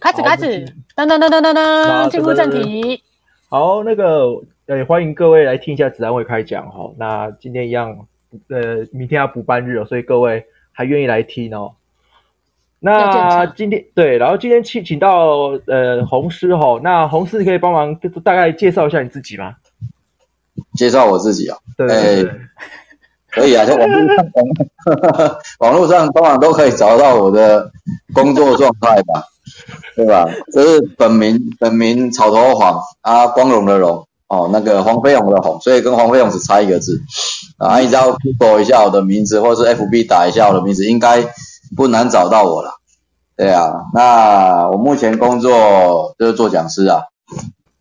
开始开始，噔噔噔噔噔噔，进入正题。好，那个呃，欢迎各位来听一下子安会开讲哈。那今天一样，呃，明天要补班日哦，所以各位还愿意来听哦。那今天对，然后今天请请到呃红师哈，那红师你可以帮忙大概介绍一下你自己吗？介绍我自己啊？对，对，对，对。可以啊，在网络上，网络上当然都可以找到我的工作状态吧，对吧？这是本名，本名草头黄啊，光荣的荣哦，那个黄飞鸿的鸿，所以跟黄飞鸿只差一个字啊。你只要 Google 一下我的名字，或是 FB 打一下我的名字，应该不难找到我了。对啊，那我目前工作就是做讲师啊。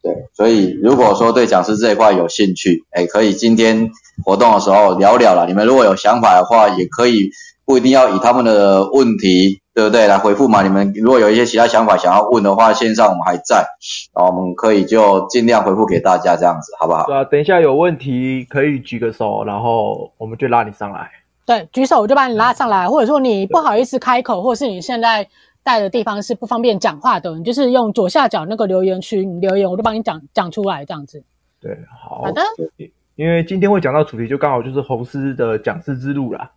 对，所以如果说对讲师这一块有兴趣，哎，可以今天活动的时候聊聊啦。你们如果有想法的话，也可以不一定要以他们的问题，对不对，来回复嘛。你们如果有一些其他想法想要问的话，线上我们还在，然后我们可以就尽量回复给大家，这样子好不好？对啊，等一下有问题可以举个手，然后我们就拉你上来。对，举手我就把你拉上来，或者说你不好意思开口，或者是你现在。在的地方是不方便讲话的，你就是用左下角那个留言区留言，我就帮你讲讲出来这样子。对，好，好的。因为今天会讲到主题，就刚好就是红师的讲师之路啦。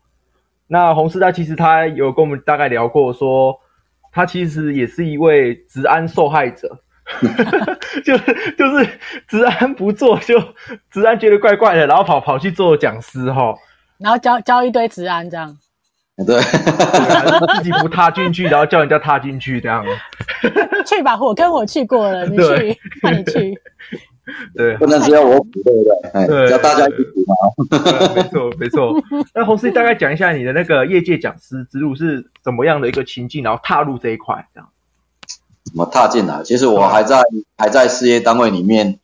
那洪师大其实他有跟我们大概聊过说，说他其实也是一位职安受害者，就是就是职安不做，就职安觉得怪怪的，然后跑跑去做讲师哈，然后教教一堆职安这样。对，自己不踏进去，然后叫人家踏进去，这样。去吧，我跟我去过了，你去，那你去。对，不能只有我补，对不对？对，要大家一起补嘛。没错，没错。那洪师大概讲一下你的那个业界讲师之路是怎么样的一个情境，然后踏入这一块，这样。怎么踏进来？其实我还在还在事业单位里面，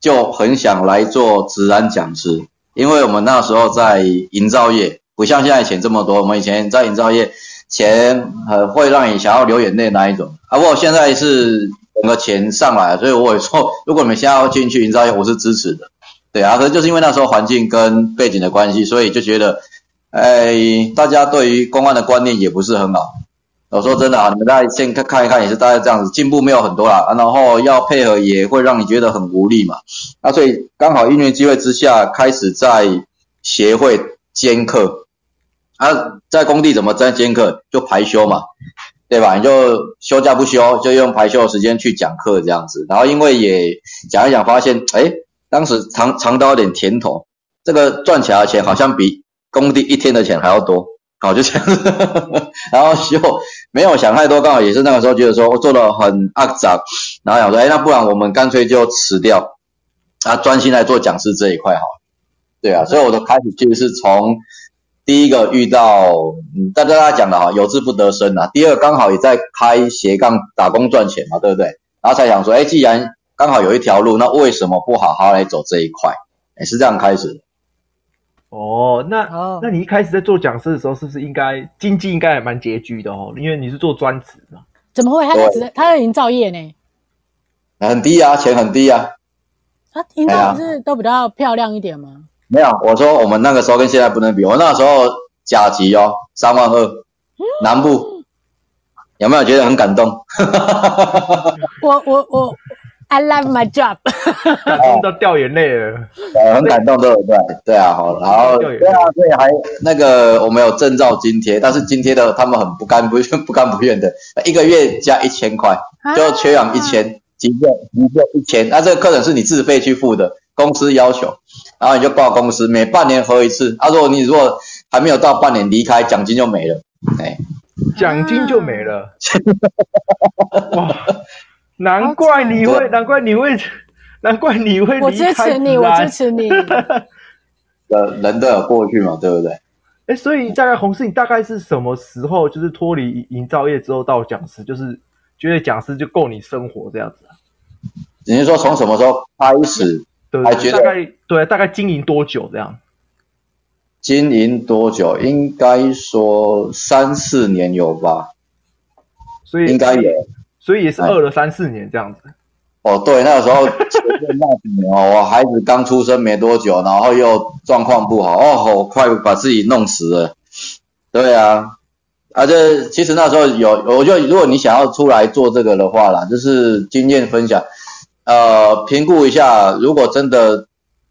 就很想来做职安讲师，因为我们那时候在营造业。不像现在钱这么多，我们以前在营造业，钱呃会让你想要流眼泪那一种啊。不过现在是整个钱上来，所以我也说，如果你们现在要进去营造业，我是支持的。对啊，可是就是因为那时候环境跟背景的关系，所以就觉得，哎，大家对于公安的观念也不是很好。我说真的啊，你们大家先看看一看，也是大概这样子，进步没有很多啦。然后要配合也会让你觉得很无力嘛。那所以刚好因缘机会之下，开始在协会兼课。啊，在工地怎么在兼课？就排休嘛，对吧？你就休假不休，就用排休的时间去讲课这样子。然后因为也讲一讲，发现哎，当时尝尝到一点甜头，这个赚起来的钱好像比工地一天的钱还要多。好，就这样子。然后就没有想太多，刚好也是那个时候觉得说我做的很肮脏，然后想说，哎，那不然我们干脆就辞掉，啊，专心来做讲师这一块好了。对啊，所以我的开始其实是从。第一个遇到，嗯，大家大家讲的哈，有志不得生啊。第二个刚好也在开斜杠打工赚钱嘛，对不对？然后才想说，哎，既然刚好有一条路，那为什么不好好来走这一块？也是这样开始的。哦，那哦，那你一开始在做讲师的时候，是不是应该经济应该还蛮拮据的哦？因为你是做专职嘛。怎么会？他在他在营造业呢？很低啊，钱很低啊。他营造不是都比较漂亮一点吗？没有，我说我们那个时候跟现在不能比。我那个时候甲级哦，三万二，南部有没有觉得很感动？我我我，I love my job，感动到掉眼泪了，呃，很感动，对不对？对啊，好，然后对啊，对，还那个我们有证照津贴，但是津贴的他们很不甘不 不甘不愿的，一个月加一千块，就缺氧一千，急救急救一千，那这个课程是你自费去付的。公司要求，然后你就报公司，每半年核一次。他、啊、说你如果还没有到半年离开，奖金就没了。哎，奖金就没了。哇，难怪你会，难怪你会，难怪你会离开。我支持你，我支持你。呃，人都有过去嘛，对不对？哎，所以大概红师，你大概是什么时候就是脱离营造业之后到讲师，就是觉得讲师就够你生活这样子啊？你是说从什么时候开始？对，还觉得大概对，大概经营多久这样？经营多久？应该说三四年有吧。所以应该有，所以也是饿了三四年这样子。哦，对，那个时候那几年哦，我孩子刚出生没多久，然后又状况不好，哦，我快把自己弄死了。对啊，啊，这其实那时候有，我就如果你想要出来做这个的话啦，就是经验分享，呃，评估一下，如果真的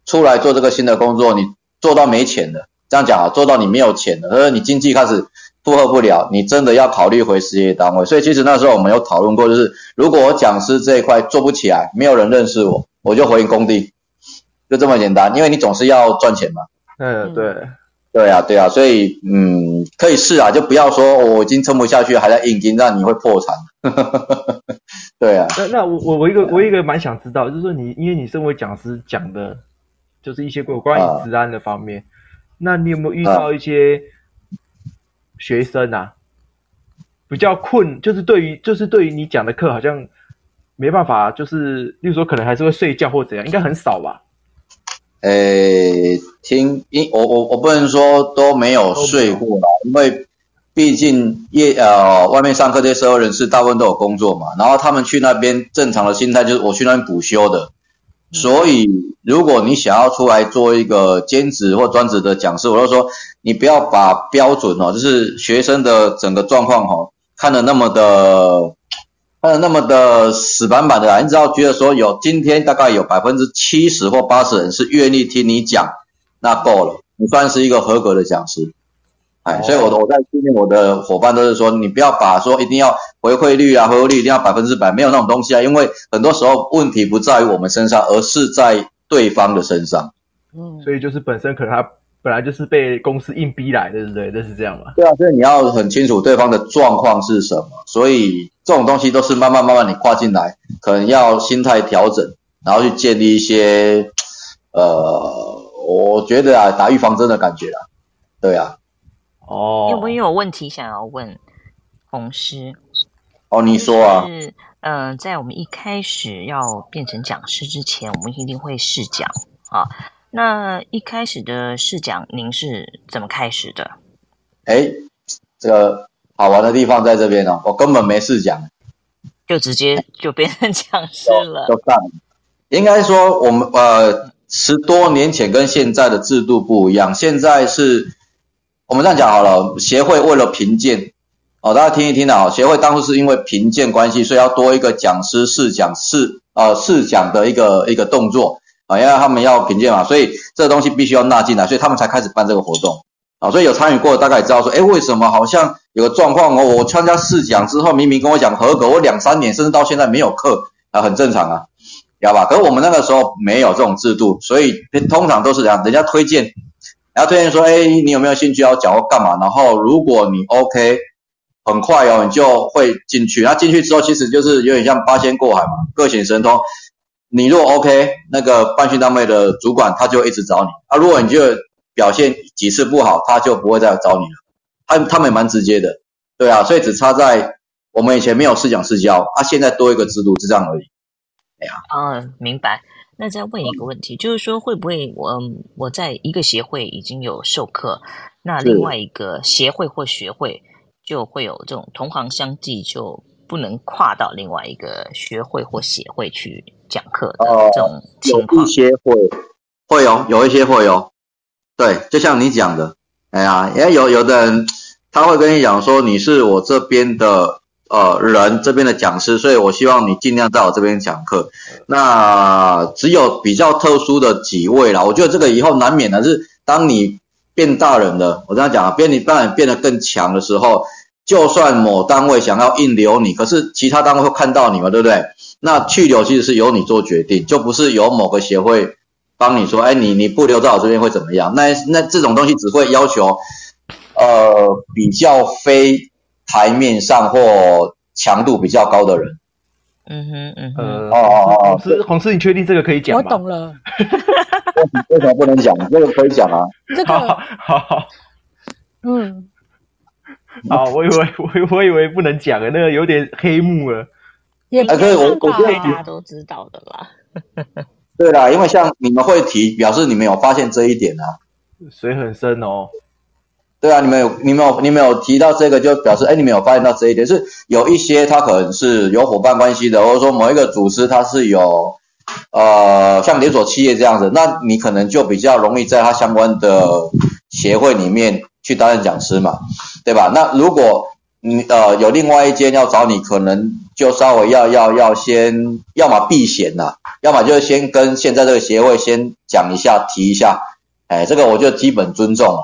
出来做这个新的工作，你做到没钱了，这样讲啊，做到你没有钱了，而你经济开始负荷不了，你真的要考虑回事业单位。所以其实那时候我们有讨论过，就是如果我讲师这一块做不起来，没有人认识我，我就回工地，就这么简单，因为你总是要赚钱嘛。嗯，对。对啊，对啊，所以嗯，可以试啊，就不要说、哦、我已经撑不下去，还在硬撑，那你会破产。对啊，那那我我我一个我一个蛮想知道，就是说你因为你身为讲师讲的，就是一些关关于治安的方面，啊、那你有没有遇到一些学生啊，啊比较困，就是对于就是对于你讲的课好像没办法，就是例如说可能还是会睡觉或怎样，应该很少吧？诶，听，因我我我不能说都没有睡过啦，因为毕竟业呃外面上课这些社会人士大部分都有工作嘛，然后他们去那边正常的心态就是我去那边补修的，所以如果你想要出来做一个兼职或专职的讲师，我就说你不要把标准哦，就是学生的整个状况哦看得那么的。呃，那么的死板板的啦，你只要觉得说有今天大概有百分之七十或八十人是愿意听你讲，那够了，你算是一个合格的讲师。哎，所以我我在训练我的伙伴都是说，你不要把说一定要回馈率啊，回馈率一定要百分之百，没有那种东西啊，因为很多时候问题不在于我们身上，而是在对方的身上。嗯，所以就是本身可能他。本来就是被公司硬逼来的，对不对？就是这样嘛。对啊，所以你要很清楚对方的状况是什么。所以这种东西都是慢慢慢慢你跨进来，可能要心态调整，然后去建立一些，呃，我觉得啊，打预防针的感觉啊。对啊。哦。有没有问题想要问红师？哦，你说啊。是，嗯、呃，在我们一开始要变成讲师之前，我们一定会试讲啊。那一开始的试讲，您是怎么开始的？哎，这个好玩的地方在这边哦，我根本没试讲，就直接就变成讲师了。就上，应该说我们呃十多年前跟现在的制度不一样，现在是我们这样讲好了，协会为了评鉴哦，大家听一听啊，协会当初是因为评鉴关系，所以要多一个讲师试讲试呃试讲的一个一个动作。啊，因为他们要评鉴嘛，所以这个东西必须要纳进来，所以他们才开始办这个活动啊。所以有参与过的大概也知道说，哎，为什么好像有个状况哦？我参加试讲之后，明明跟我讲合格，我两三年甚至到现在没有课啊，很正常啊，知道吧？可是我们那个时候没有这种制度，所以通常都是这样，人家推荐，然后推荐说，哎，你有没有兴趣要讲或干嘛？然后如果你 OK，很快哦，你就会进去。那进去之后，其实就是有点像八仙过海嘛，各显神通。你如果 OK，那个办训单位的主管他就一直找你啊。如果你就表现几次不好，他就不会再找你了。他他们也蛮直接的，对啊，所以只差在我们以前没有试讲试教啊，现在多一个制度，就这样而已。哎呀，嗯，明白。那再问一个问题，就是说会不会我我在一个协会已经有授课，那另外一个协会或学会就会有这种同行相忌，就不能跨到另外一个学会或协会去？讲课的这种情况，有一些会会有，有一些会有，对，就像你讲的，哎呀，也有有的人他会跟你讲说，你是我这边的呃人，这边的讲师，所以我希望你尽量在我这边讲课。那只有比较特殊的几位啦，我觉得这个以后难免的是，当你变大人了，我这样讲啊，变你当然变得更强的时候，就算某单位想要硬留你，可是其他单位会看到你嘛，对不对？那去留其实是由你做决定，就不是由某个协会帮你说，哎，你你不留在我这边会怎么样？那那这种东西只会要求，呃，比较非台面上或强度比较高的人。嗯哼嗯哼。哦哦哦，洪师洪师，你确定这个可以讲吗？我懂了。为什么不能讲？这个可以讲啊。这个。好好。嗯。啊，我以为我我以为不能讲的，那个有点黑幕了。也可以，我我觉得大家都知道的啦。对啦，因为像你们会提，表示你们有发现这一点啊。水很深哦。对啊，你们有你们有你们有提到这个，就表示哎，你们有发现到这一点，是有一些他可能是有伙伴关系的，或者说某一个组织他是有呃像连锁企业这样子，那你可能就比较容易在他相关的协会里面去担任讲师嘛，对吧？那如果你呃有另外一间要找你，可能就稍微要要要先，要么避嫌呐，要么就是先跟现在这个协会先讲一下，提一下，哎，这个我就基本尊重了。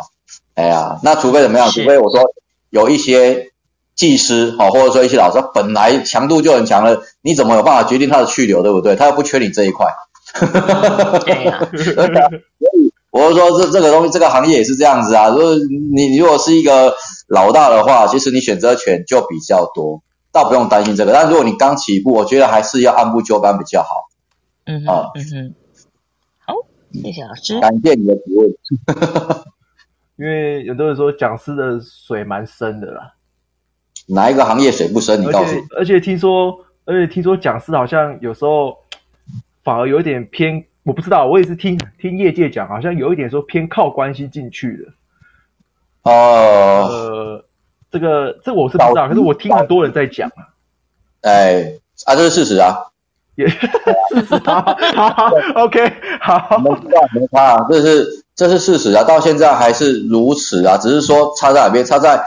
哎呀，那除非怎么样？除非我说有一些技师哦，或者说一些老师本来强度就很强了，你怎么有办法决定他的去留，对不对？他又不缺你这一块。对 呀。我是说，这这个东西，这个行业也是这样子啊。就是你，你如果是一个老大的话，其实你选择权就比较多，倒不用担心这个。但如果你刚起步，我觉得还是要按部就班比较好。嗯哼啊，嗯哼。好，谢谢老师。感谢你的提问。因为有的人说讲师的水蛮深的啦。哪一个行业水不深？你告诉我。而且听说，而且听说讲师好像有时候反而有一点偏。我不知道，我也是听听业界讲，好像有一点说偏靠关系进去的。哦、呃，这个这个我是不知道，可是我听很多人在讲啊。哎，啊，这是事实啊，也 事实啊。好，好，OK，好。没错，没错啊，这是这是事实啊，到现在还是如此啊，只是说差在哪边？差在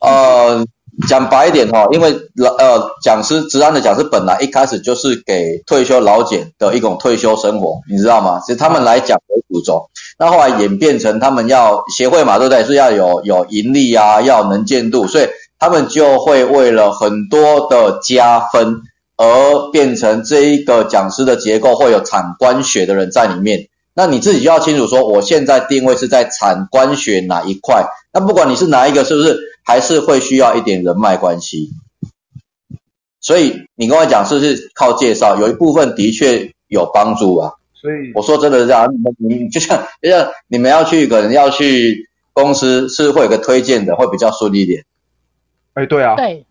呃。讲白一点哈，因为呃讲师职安的讲师本来一开始就是给退休老检的一种退休生活，你知道吗？其实他们来讲为主轴，那后来演变成他们要协会嘛，对不对？是要有有盈利啊，要能见度，所以他们就会为了很多的加分而变成这一个讲师的结构会有产官学的人在里面。那你自己就要清楚说，我现在定位是在产官学哪一块？那不管你是哪一个，是不是？还是会需要一点人脉关系，所以你跟我讲是不是靠介绍？有一部分的确有帮助啊。所以我说真的是这样，你们你就像 就像你们要去可能要去公司，是会有个推荐的，会比较顺利一点。哎，对啊，对，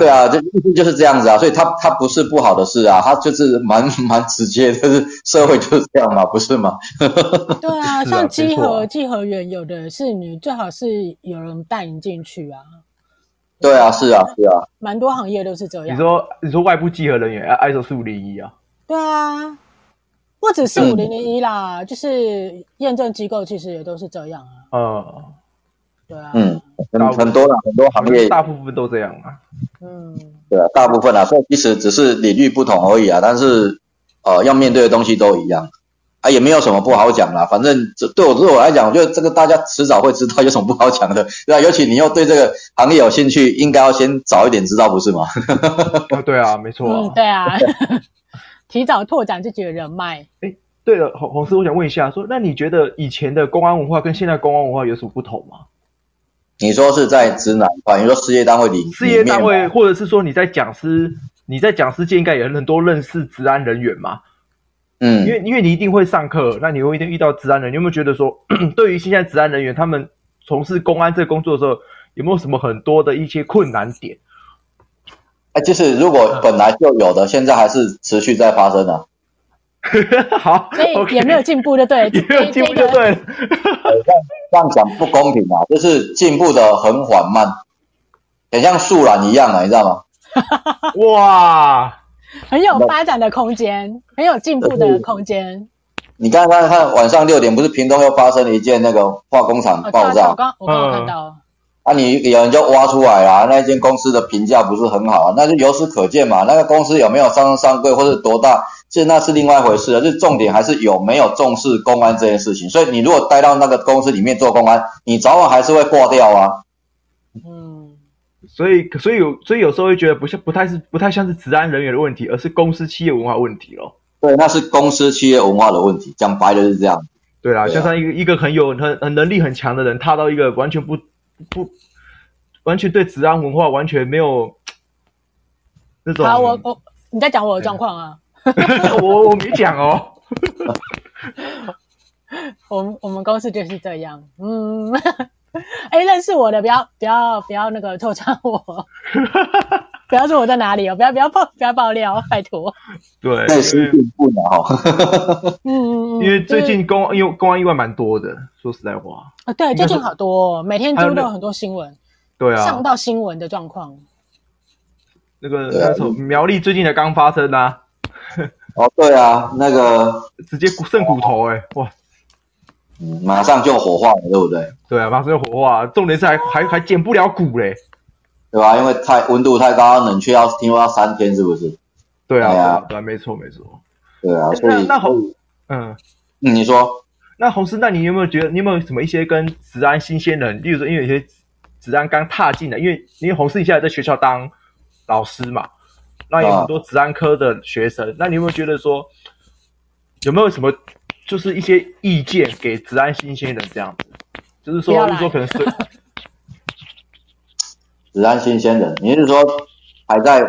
对啊，就就是这样子啊。所以它它不是不好的事啊，它就是蛮蛮直接，就是社会就是这样嘛，不是吗？对啊，像稽核稽核员，有的是你最好是有人带你进去啊。对啊，是啊，是啊，蛮多行业都是这样。你说你说外部集合人员要 ISO 四五零一啊？对啊，不只是五零零一啦，嗯、就是验证机构其实也都是这样啊。嗯，对啊，嗯，很很多啦，很多行业大部分都这样啊。嗯，对啊，大部分啊，所以其实只是领域不同而已啊，但是呃，要面对的东西都一样。啊，也没有什么不好讲啦，反正这对我对我来讲，我觉得这个大家迟早会知道有什么不好讲的，对吧？尤其你又对这个行业有兴趣，应该要先早一点知道，不是吗？对啊，没错、啊嗯。对啊，提早拓展自己的人脉。哎，对了，洪洪师，我想问一下，说那你觉得以前的公安文化跟现在公安文化有什么不同吗？你说是在职哪一块？你说事业单位里，事业单位，或者是说你在讲师，你在讲师界应该有很多认识治安人员嘛？嗯，因为因为你一定会上课，那你会一定遇到治安人，你有没有觉得说，对于现在治安人员，他们从事公安这个工作的时候，有没有什么很多的一些困难点？哎，就是如果本来就有的，嗯、现在还是持续在发生的、啊。好，所以也没有进步，就对，也没有进步，就对。这样这样讲不公平啊，就是进步的很缓慢，很像树懒一样啊，你知道吗？哇！很有发展的空间，很有进步的空间。你刚刚看晚上六点，不是屏东又发生了一件那个化工厂爆炸？我刚我刚看到。嗯、啊，你有人就挖出来啦，那间公司的评价不是很好啊，那就由此可见嘛。那个公司有没有上市上柜或者多大，其实那是另外一回事了。就重点还是有没有重视公安这件事情。所以你如果待到那个公司里面做公安，你早晚还是会挂掉啊。嗯所以，所以有，所以有时候会觉得不像，不太是，不太像是治安人员的问题，而是公司企业文化问题咯。对，那是公司企业文化的问题，讲白了是这样。对啦，就像一个一个很有很很能力很强的人，踏到一个完全不不完全对治安文化完全没有那种。好，我我你在讲我的状况啊？我我没讲哦。我们我们公司就是这样，嗯。哎，认识我的不要不要不要那个偷查我，不要说我在哪里哦，不要不要爆不要爆料，拜托。对，但是进步的哈。嗯，因为最近公因为公安意外蛮多的，说实在话。啊，对，最近好多，每天几乎都有很多新闻。对啊。上到新闻的状况。那个那时候苗栗最近才刚发生啊。哦，对啊，那个 直接剩骨头哎，哇！马上就火化了，对不对？对啊，马上就火化，重点是还还还捡不了骨嘞。对吧？因为太温度太高，冷却要听说要三天，是不是？对啊，对啊对啊，没错没错。对啊，所以那那洪，嗯嗯，你说，那红师，那你有没有觉得，你有没有什么一些跟职安新鲜人，例如说，因为有些职安刚踏进来，因为因为红师你现在在学校当老师嘛，那有很多职安科的学生，啊、那你有没有觉得说，有没有什么就是一些意见给职安新鲜人这样子？就是说，就是说可能是职安新鲜人，你是说还在？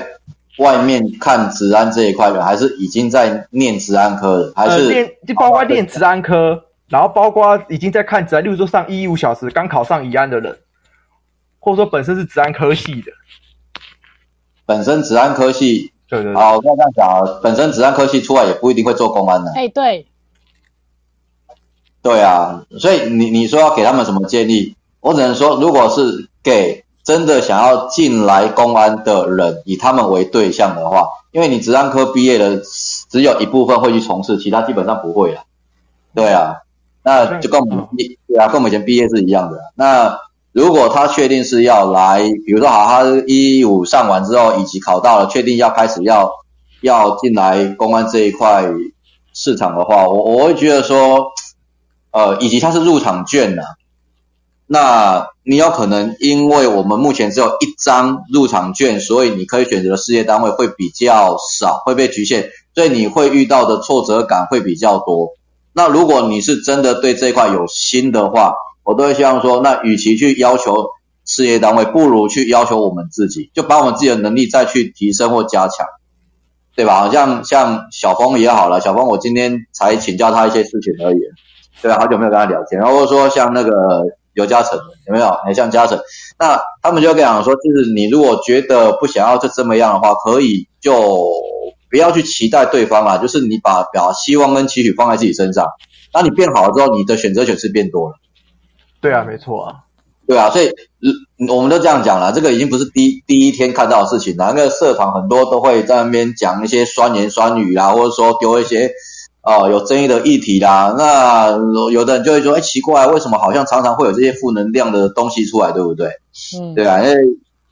外面看职安这一块的，还是已经在念职安科的，还是、呃、就包括念职安科，然后包括已经在看职安，例如说上一一五小时刚考上宜安的人，或者说本身是职安科系的，本身职安科系，对对对，好，我这样讲，本身职安科系出来也不一定会做公安的，哎，对，对啊，所以你你说要给他们什么建议？我只能说，如果是给。真的想要进来公安的人，以他们为对象的话，因为你职安科毕业的只有一部分会去从事，其他基本上不会了。对啊，那就跟我们毕对啊，跟我们以前毕业是一样的。那如果他确定是要来，比如说好，他一五上完之后，以及考到了，确定要开始要要进来公安这一块市场的话，我我会觉得说，呃，以及他是入场券呐、啊。那你有可能因为我们目前只有一张入场券，所以你可以选择的事业单位会比较少，会被局限，所以你会遇到的挫折感会比较多。那如果你是真的对这一块有心的话，我都会希望说，那与其去要求事业单位，不如去要求我们自己，就把我们自己的能力再去提升或加强，对吧？好像像小峰也好了，小峰我今天才请教他一些事情而已，对啊，好久没有跟他聊天，然后说像那个。刘嘉诚有没有？很像加成，那他们就跟讲说，就是你如果觉得不想要就这么样的话，可以就不要去期待对方啦，就是你把把希望跟期许放在自己身上，当你变好了之后，你的选择权是变多了。对啊，没错啊，对啊，所以我们都这样讲了，这个已经不是第第一天看到的事情了。那个社团很多都会在那边讲一些酸言酸语啦，或者说丢一些。哦，有争议的议题啦，那有的人就会说，哎，奇怪，为什么好像常常会有这些负能量的东西出来，对不对？嗯，对啊，因为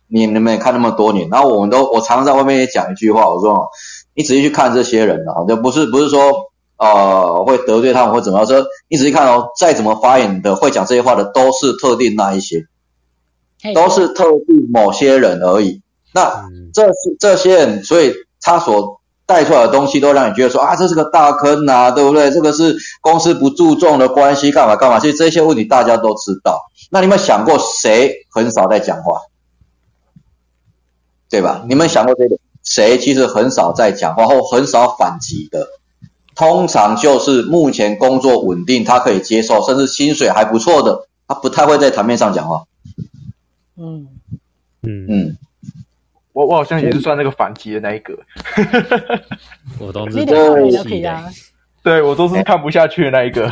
你你们也看那么多年，然后我们都，我常常在外面也讲一句话，我说，你仔细去看这些人啊，就不是不是说，呃，会得罪他们或怎么样，说你仔细看哦，再怎么发言的，会讲这些话的，都是特定那一些，都是特定某些人而已。那这是这些人，所以他所。带出来的东西都让你觉得说啊，这是个大坑呐、啊，对不对？这个是公司不注重的关系，干嘛干嘛？其实这些问题大家都知道。那你们想过谁很少在讲话，对吧？你们想过这个谁其实很少在讲话或很少反击的？通常就是目前工作稳定，他可以接受，甚至薪水还不错的，他不太会在台面上讲话。嗯嗯嗯。我我好像也是算那个反击的那一个，我都是对，我都是看不下去的那一个。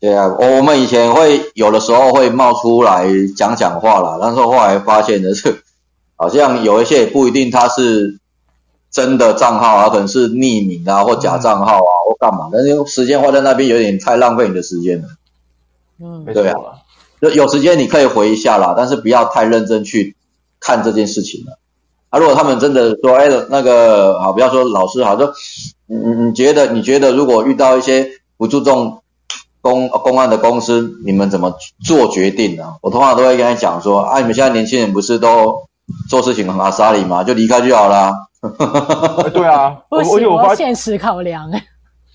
对啊，我们以前会有的时候会冒出来讲讲话啦，但是后来发现的是，好像有一些也不一定他是真的账号啊，可能是匿名啊或假账号啊、嗯、或干嘛，但是时间花在那边有点太浪费你的时间了。嗯，对啊，就有时间你可以回一下啦，但是不要太认真去。看这件事情了，啊，如果他们真的说，哎，那个，好，不要说老师，好，说，你你你觉得，你觉得如果遇到一些不注重公公安的公司，你们怎么做决定呢？我通常都会跟他讲说，啊，你们现在年轻人不是都做事情很阿莎里吗？就离开就好啦。对啊，我我有发现实考量。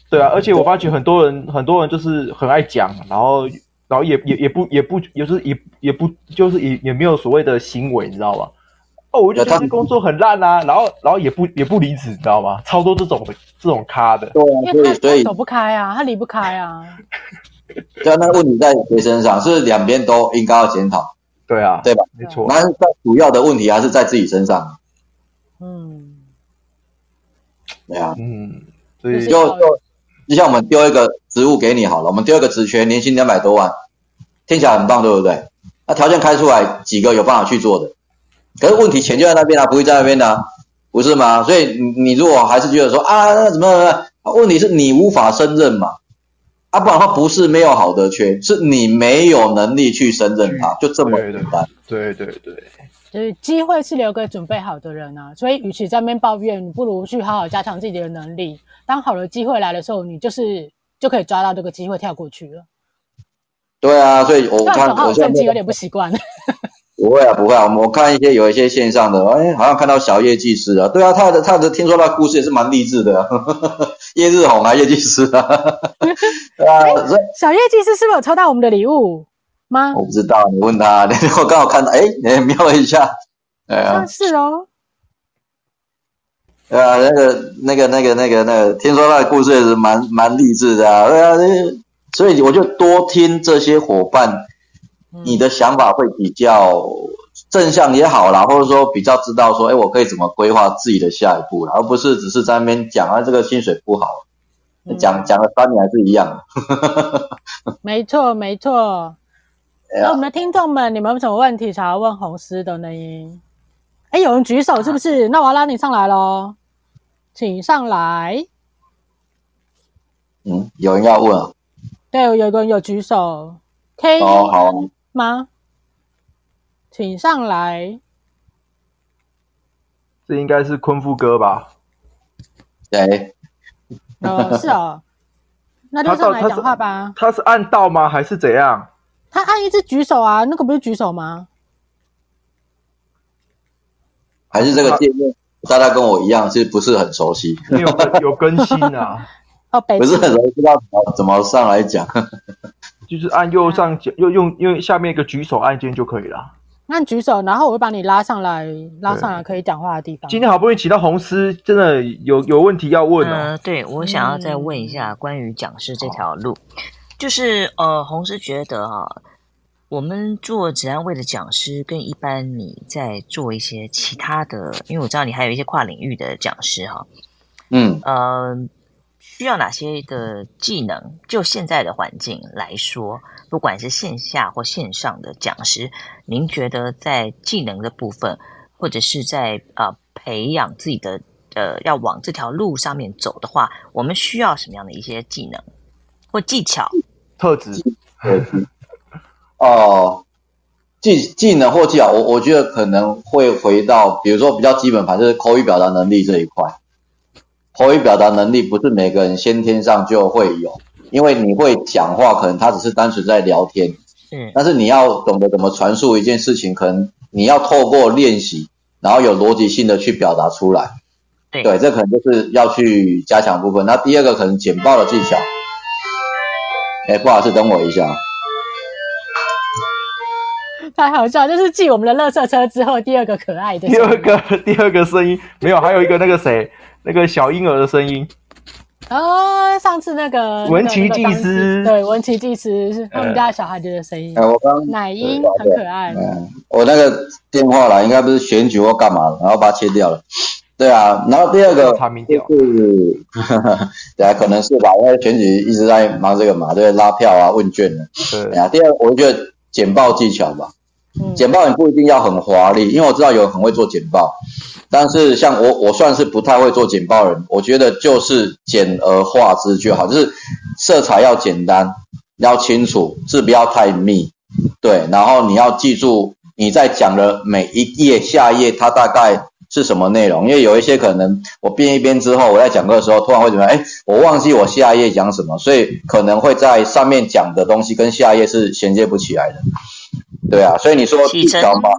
对啊，而且我发觉很多人很多人就是很爱讲，然后。然后也也也不也不，也是也也不就是也也没有所谓的行为，你知道吧？哦，我就觉得这工作很烂啊，然后然后也不也不离职，你知道吗？超多这种的这种咖的，对啊，因为他走不开啊，他离不开啊。对啊，那问题在谁身上？是两边都应该要检讨。对啊，对吧？没错。但是在主要的问题还是在自己身上。嗯。对啊。嗯。所以就就。就像我们丢一个职务给你好了，我们丢一个职权，年薪两百多万，听起来很棒，对不对？那条件开出来，几个有办法去做的？可是问题钱就在那边啊，不会在那边的，不是吗？所以你如果还是觉得说啊，那怎么怎么，问题是你无法胜任嘛？啊，不然的话不是没有好的缺，是你没有能力去胜任它，就这么简单。对对对，就是机会是留给准备好的人啊，所以与其在那边抱怨，你不如去好好加强自己的能力。当好的机会来的时候，你就是就可以抓到这个机会跳过去了。对啊，所以我看我现在有点不习惯。不会啊，不会啊，我看一些有一些线上的，哎，好像看到小叶技师啊，对啊，他的他的听说他故事也是蛮励志的，呵 呵叶日红啊，叶技师啊，对啊，小叶技师是不是有抽到我们的礼物吗？我不知道，你问他，我刚好看到，哎，你瞄了一下，哎呀，是哦，对啊，那个那个那个那个那个，听说他的故事也是蛮蛮励志的啊，对啊，所以我就多听这些伙伴。你的想法会比较正向也好啦，或者说比较知道说，哎，我可以怎么规划自己的下一步啦，而不是只是在那边讲啊，这个薪水不好，讲讲了三年还是一样。没错，没错。那我们的听众们，你们有什么问题想要问红师的呢？哎，有人举手是不是？那我要拉你上来喽，请上来。嗯，有人要问啊？对，有个人有举手，可以。哦，好。吗？请上来。这应该是坤富哥吧？对。呃，是哦。那就上来讲话吧。他是，他是按到吗？还是怎样？他按一直举手啊，那个不是举手吗？还是这个界面，大家跟我一样，是不是很熟悉？有有更新啊？哦，不是很熟悉，不知道怎么怎么上来讲。就是按右上角，又用用下面一个举手按键就可以了。按举手，然后我会把你拉上来，拉上来可以讲话的地方。今天好不容易请到红丝，真的有有问题要问哦。呃，对，我想要再问一下关于讲师这条路，嗯、就是呃，红丝觉得哈、啊，我们做治安卫的讲师，跟一般你在做一些其他的，因为我知道你还有一些跨领域的讲师哈、啊，嗯，呃。需要哪些的技能？就现在的环境来说，不管是线下或线上的讲师，您觉得在技能的部分，或者是在呃培养自己的呃要往这条路上面走的话，我们需要什么样的一些技能或技巧、特质？哦，技技能或技巧，我我觉得可能会回到，比如说比较基本盘，就是口语表达能力这一块。口语表达能力不是每个人先天上就会有，因为你会讲话，可能他只是单纯在聊天，嗯，但是你要懂得怎么传述一件事情，可能你要透过练习，然后有逻辑性的去表达出来，对，对，这可能就是要去加强部分。那第二个可能简报的技巧，哎，不好意思，等我一下，太好笑，就是继我们的垃圾车之后第二个可爱的，第二个 第二个声音没有，还有一个那个谁。那个小婴儿的声音，哦，上次那个文琪技师，对，文琪技师是他们家小孩子的声音。哎，我刚奶音很可爱。嗯，我那个电话啦，应该不是选举或干嘛，然后把它切掉了。对啊，然后第二个就是，对啊，可能是吧，因为选举一直在忙这个嘛，对，拉票啊，问卷的。对啊，第二我觉得简报技巧吧，简报也不一定要很华丽，因为我知道有人很会做简报。但是像我，我算是不太会做简报人。我觉得就是简而化之就好，就是色彩要简单，要清楚，字不要太密，对。然后你要记住你在讲的每一页，下一页它大概是什么内容，因为有一些可能我编一编之后，我在讲课的时候突然会怎么样？哎，我忘记我下一页讲什么，所以可能会在上面讲的东西跟下一页是衔接不起来的。对啊，所以你说起承吗？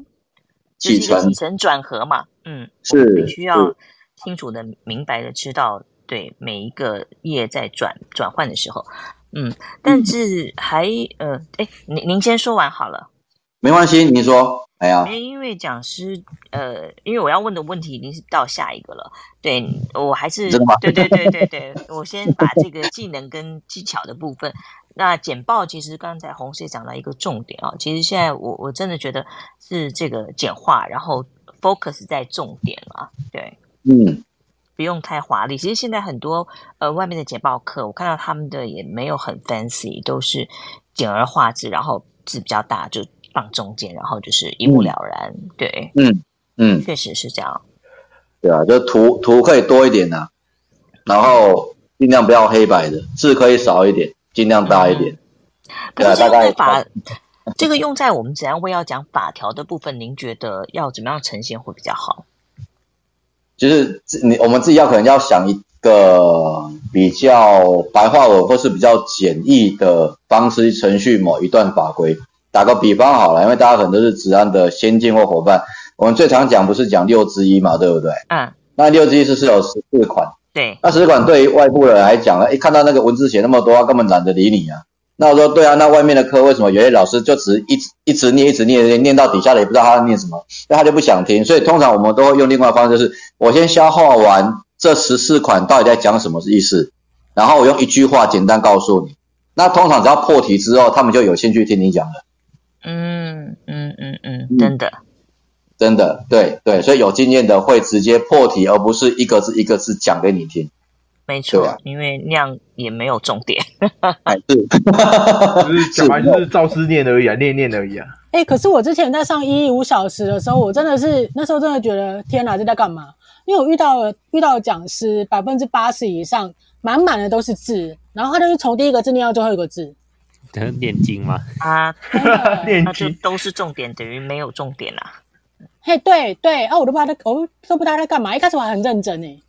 起承转合嘛。嗯，是必须要清楚的、明白的知道，对每一个页在转转换的时候，嗯，但是还呃，哎，您您先说完好了，没关系，你说，哎呀，因为讲师，呃，因为我要问的问题已经是到下一个了，对我还是对对对对对，我先把这个技能跟技巧的部分，那简报其实刚才红丝也讲到一个重点啊，其实现在我我真的觉得是这个简化，然后。focus 在重点了，对，嗯，不用太华丽。其实现在很多呃外面的简报课，我看到他们的也没有很 fancy，都是简而化之，然后字比较大，就放中间，然后就是一目了然。嗯、对，嗯嗯，确实是这样。对啊，就图图可以多一点呐、啊，然后尽量不要黑白的，字可以少一点，尽量大一点。可是这个法，这个用在我们怎样会要讲法条的部分，您觉得要怎么样呈现会比较好？就是你我们自己要可能要想一个比较白话文或是比较简易的方式程序某一段法规。打个比方好了，因为大家可能都是职安的先进或伙伴，我们最常讲不是讲六之一嘛，对不对？嗯。那六之一是是有十四款。对。那十四款对于外部人来讲呢，一看到那个文字写那么多，他根本懒得理你啊。那我说对啊，那外面的课为什么有些老师就只一直一直念一直念，念到底下的也不知道他在念什么，那他就不想听。所以通常我们都会用另外的方式，就是我先消化完这十四款到底在讲什么意思，然后我用一句话简单告诉你。那通常只要破题之后，他们就有兴趣听你讲了。嗯嗯嗯嗯，真的，真的，对对，所以有经验的会直接破题，而不是一个字一个字讲给你听。没错，啊、因为那样也没有重点。是，就是讲完就是照字念而已啊，念念而已啊。哎、欸，可是我之前在上一一五小时的时候，我真的是那时候真的觉得天哪，这在干嘛？因为我遇到了遇到的讲师百分之八十以上满满的都是字，然后他就是从第一个字念到最后一个字。念经吗？啊，念经就都是重点，等于没有重点啦、啊。嘿，对对，啊，我都不知道他，我都不知道他在干嘛。一开始我还很认真诶，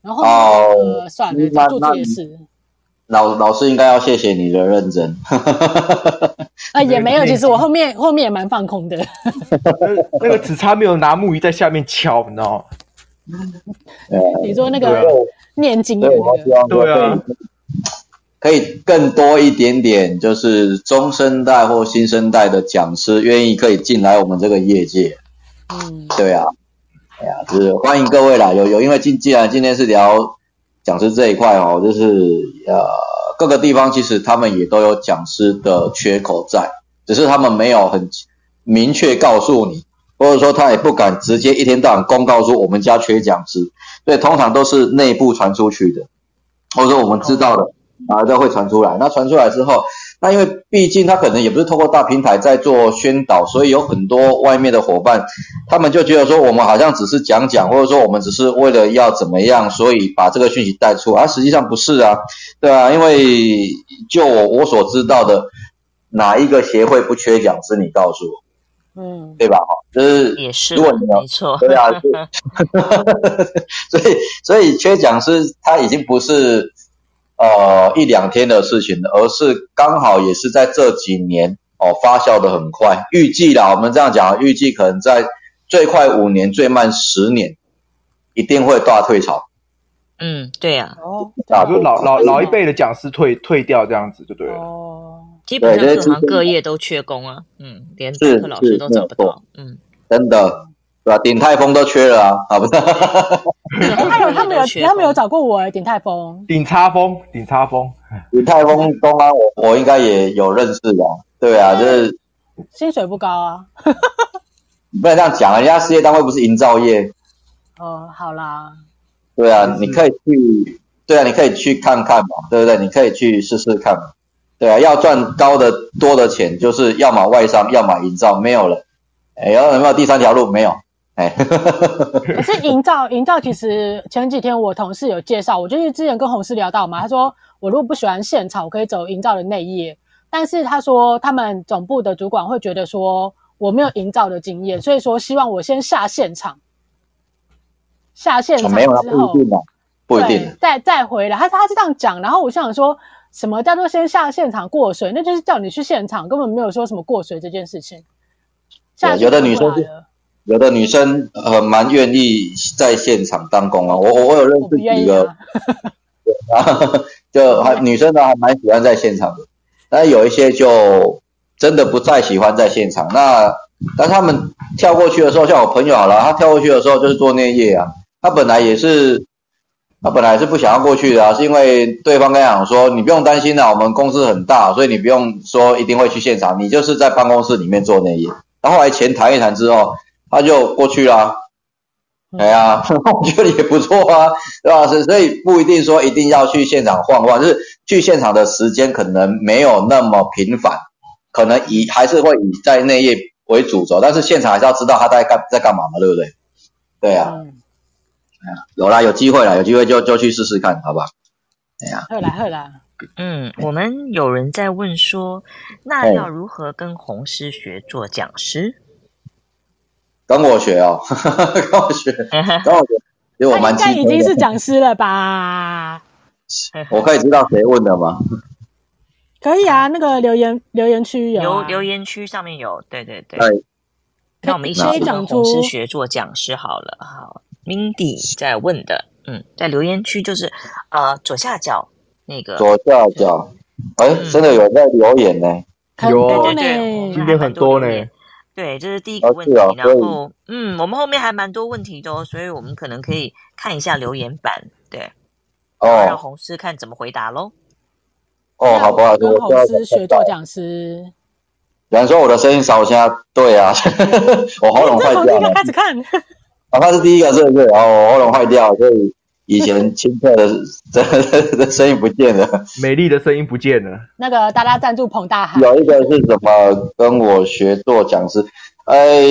然后、哦、呃，算了，做这些事。老老师应该要谢谢你的认真。啊，也没有，其实我后面后面也蛮放空的。那个只差没有拿木鱼在下面敲，你知道吗？你说那个念经的那个，对啊。可以更多一点点，就是中生代或新生代的讲师愿意可以进来我们这个业界。嗯，对啊，哎呀，就是欢迎各位啦。有有，因为今既然今天是聊讲师这一块哦，就是呃各个地方其实他们也都有讲师的缺口在，只是他们没有很明确告诉你，或者说他也不敢直接一天到晚公告说我们家缺讲师，所以通常都是内部传出去的，或者说我们知道的。啊，都会传出来。那传出来之后，那因为毕竟他可能也不是透过大平台在做宣导，所以有很多外面的伙伴，他们就觉得说我们好像只是讲讲，或者说我们只是为了要怎么样，所以把这个讯息带出来。而实际上不是啊，对啊，因为就我我所知道的，哪一个协会不缺讲师？你告诉我，嗯，对吧？哈，就是也是，如果你没错，对啊，所以所以缺讲师，他已经不是。呃，一两天的事情，而是刚好也是在这几年哦发酵的很快。预计啦，我们这样讲，预计可能在最快五年，最慢十年，一定会大退潮。嗯，对呀、啊。哦，啊，就老老老一辈的讲师退退掉这样子就对了。哦，基本上各行各业都缺工啊。嗯，连这个老师都找不到。嗯，真的。对吧？鼎泰丰都缺了啊，好不？他有他们有他们有找过我哎，鼎泰丰、鼎差丰、顶差丰、顶泰丰东安，我我应该也有认识的。对啊，就是薪水不高啊，不能这样讲啊，人家事业单位不是营造业。哦，好啦。对啊，你可以去，对啊，你可以去看看嘛，对不对？你可以去试试看嘛。对啊，要赚高的多的钱，就是要么外商，要么营造，没有了。哎，有没有第三条路？没有。哎，可是营造营造，其实前几天我同事有介绍，我就是之前跟红师聊到嘛，他说我如果不喜欢现场，我可以走营造的内业，但是他说他们总部的主管会觉得说我没有营造的经验，所以说希望我先下现场，下现场之后，不一定，不一定，再再回来，他他是这样讲，然后我想说什么叫做先下现场过水，那就是叫你去现场，根本没有说什么过水这件事情。下有的女生是。有的女生呃蛮愿意在现场当工啊，我我我有认识几个，啊、就还女生呢还蛮喜欢在现场的，但有一些就真的不再喜欢在现场。那当他们跳过去的时候，像我朋友好了，他跳过去的时候就是做内业啊，他本来也是，他本来是不想要过去的啊，是因为对方跟他讲说，你不用担心啊，我们公司很大，所以你不用说一定会去现场，你就是在办公室里面做内业。然后后来钱谈一谈之后。他就过去了，哎呀，我觉得也不错啊，对吧？所所以不一定说一定要去现场晃晃，就是去现场的时间可能没有那么频繁，可能以还是会以在内业为主轴，但是现场还是要知道他在干在干嘛嘛，对不对？对呀，哎呀，有啦，有机会啦，有机会就就去试试看，好不好？哎呀，会啦会啦，嗯，我们有人在问说，那要如何跟红师学做讲师？跟我学哦，跟我学，跟我学，因为我蛮应该已经是讲师了吧？我可以知道谁问的吗？可以啊，那个留言留言区有、啊，留留言区上面有，对对对。对那我们一起跟洪师学做讲师好了。好，Mindy 在问的，嗯，在留言区就是呃左下角那个左下角，哎、嗯，真的有在留言呢，有呢，今天很多呢。对，这是第一个问题，哦、然后嗯，我们后面还蛮多问题的哦，所以我们可能可以看一下留言板，对，哦，让红师看怎么回答喽。哦，好不好？跟红师学做讲师。有人说我的声音少声，对啊，我喉咙坏掉了。开始看，啊，他是第一个，是不是？然后我喉咙坏掉，所以以前清澈的的声音不见了，美丽的声音不见了。那个大家赞助彭大海，有一个是什么？跟我学做讲师。哎，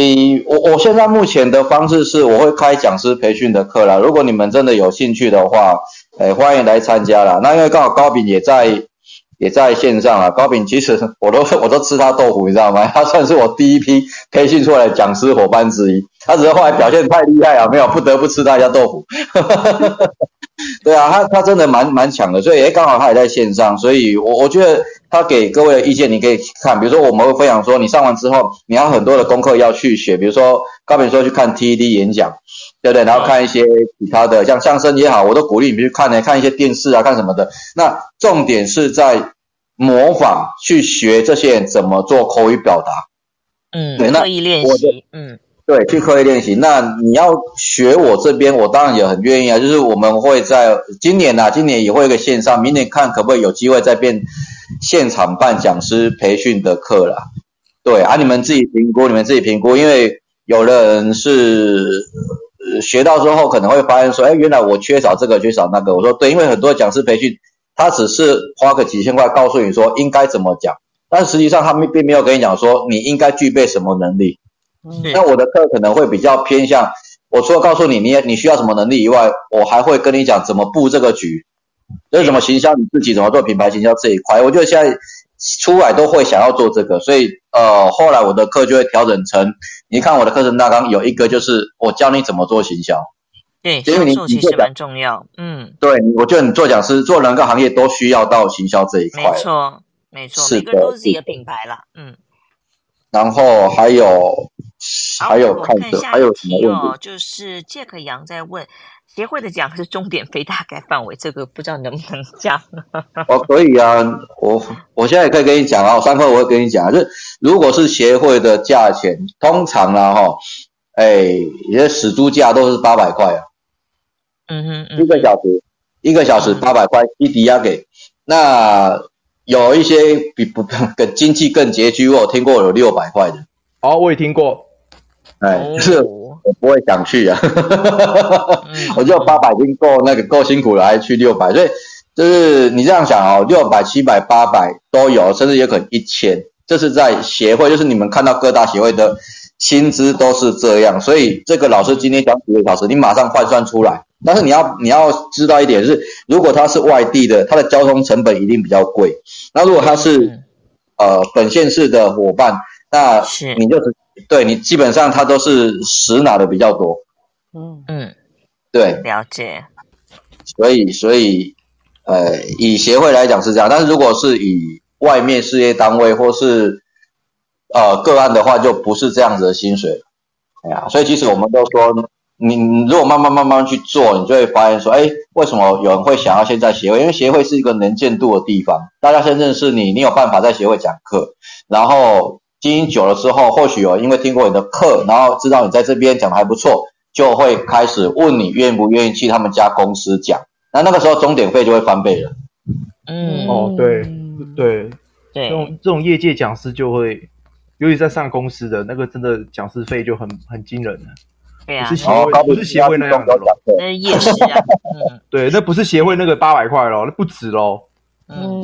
我我现在目前的方式是，我会开讲师培训的课啦。如果你们真的有兴趣的话，哎，欢迎来参加啦。那因为刚好高饼也在。也在线上啊，高饼其实我都 我都吃他豆腐，你知道吗？他算是我第一批培训出来的讲师伙伴之一。他只是后来表现太厉害啊，没有不得不吃他家豆腐。对啊，他他真的蛮蛮强的，所以诶刚好他也在线上，所以我我觉得他给各位的意见你可以看，比如说我们会分享说，你上完之后你要很多的功课要去学，比如说高敏说去看 TED 演讲，对不对？然后看一些其他的像相声也好，我都鼓励你去看呢，看一些电视啊，看什么的。那重点是在模仿去学这些人怎么做口语表达，嗯，对，刻意练习，嗯。对，去刻意练习。那你要学我这边，我当然也很愿意啊。就是我们会在今年啊，今年也会有个线上，明年看可不可以有机会再变现场办讲师培训的课啦。对啊，你们自己评估，你们自己评估，因为有的人是学到之后可能会发现说，哎，原来我缺少这个，缺少那个。我说对，因为很多讲师培训，他只是花个几千块告诉你说应该怎么讲，但实际上他们并没有跟你讲说你应该具备什么能力。那我的课可能会比较偏向，我除了告诉你你你需要什么能力以外，我还会跟你讲怎么布这个局，就是怎么行销你自己，怎么做品牌行销这一块。我觉得现在出来都会想要做这个，所以呃，后来我的课就会调整成，你看我的课程大纲有一个就是我教你怎么做行销，对，因为你其实蛮重要，嗯，对，我觉得你做讲师做任何行业都需要到行销这一块，没错，没错，是个人都是自己的品牌啦，嗯。然后还有还有看着还有什么问题？就是杰克杨在问协会的奖是终点费大概范围，这个不知道能不能讲？哦，可以啊，我我现在也可以跟你讲啊，我上课我会跟你讲，就是如果是协会的价钱，通常啊哈，哎，你的死猪价都是八百块啊，嗯哼，嗯哼，一个小时一个小时八百块，一抵押给那。有一些比不更经济更拮据，我有听过有六百块的。哦，我也听过。哎，就是我不会想去啊。我就八百已经够那个够辛苦了，还去六百，所以就是你这样想哦，六百、七百、八百都有，甚至有可能一千。这是在协会，就是你们看到各大协会的薪资都是这样，所以这个老师今天讲几个小时，你马上换算出来。但是你要你要知道一点是，如果他是外地的，他的交通成本一定比较贵。那如果他是、嗯、呃本县市的伙伴，那你就是对你基本上他都是实拿的比较多。嗯嗯，对，了解。所以所以呃以协会来讲是这样，但是如果是以外面事业单位或是呃个案的话，就不是这样子的薪水。哎呀，所以其实我们都说。你你如果慢慢慢慢去做，你就会发现说，哎，为什么有人会想要先在协会？因为协会是一个能见度的地方，大家先认识你，你有办法在协会讲课，然后经营久了之后，或许有因为听过你的课，然后知道你在这边讲的还不错，就会开始问你愿不愿意去他们家公司讲。那那个时候钟点费就会翻倍了。嗯，哦，对对对，这种这种业界讲师就会，尤其在上公司的那个，真的讲师费就很很惊人了。对啊，不是协会，不是协会那样的咯。那也是啊，嗯，对，那不是协会那个八百块咯，那不止咯。嗯，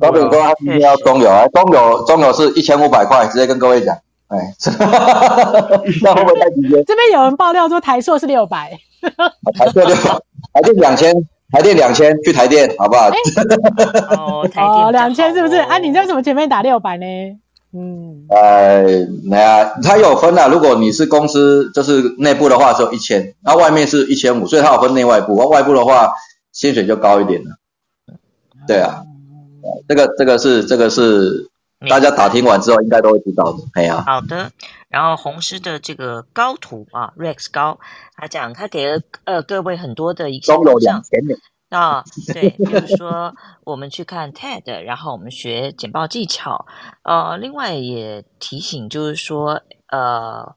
高饼哥他今天要中油啊，中油中油是一千五百块，直接跟各位讲，哎？这边有人爆料说台硕是六百，台硕六百，还是两千台电两千，去台电好不好？哦，台电两千是不是？啊，你为什么前面打六百呢？嗯，呃，那啊，它有分的。如果你是公司，就是内部的话，只有一千，那外面是一千五，所以它有分内外部。外部的话，薪水就高一点了。对啊，这个这个是这个是大家打听完之后应该都会知道的。哎呀，好的。然后红师的这个高图啊，Rex 高，他讲他给了呃各位很多的一个有两千啊，对，比如说我们去看 TED，然后我们学简报技巧，呃，另外也提醒就是说，呃，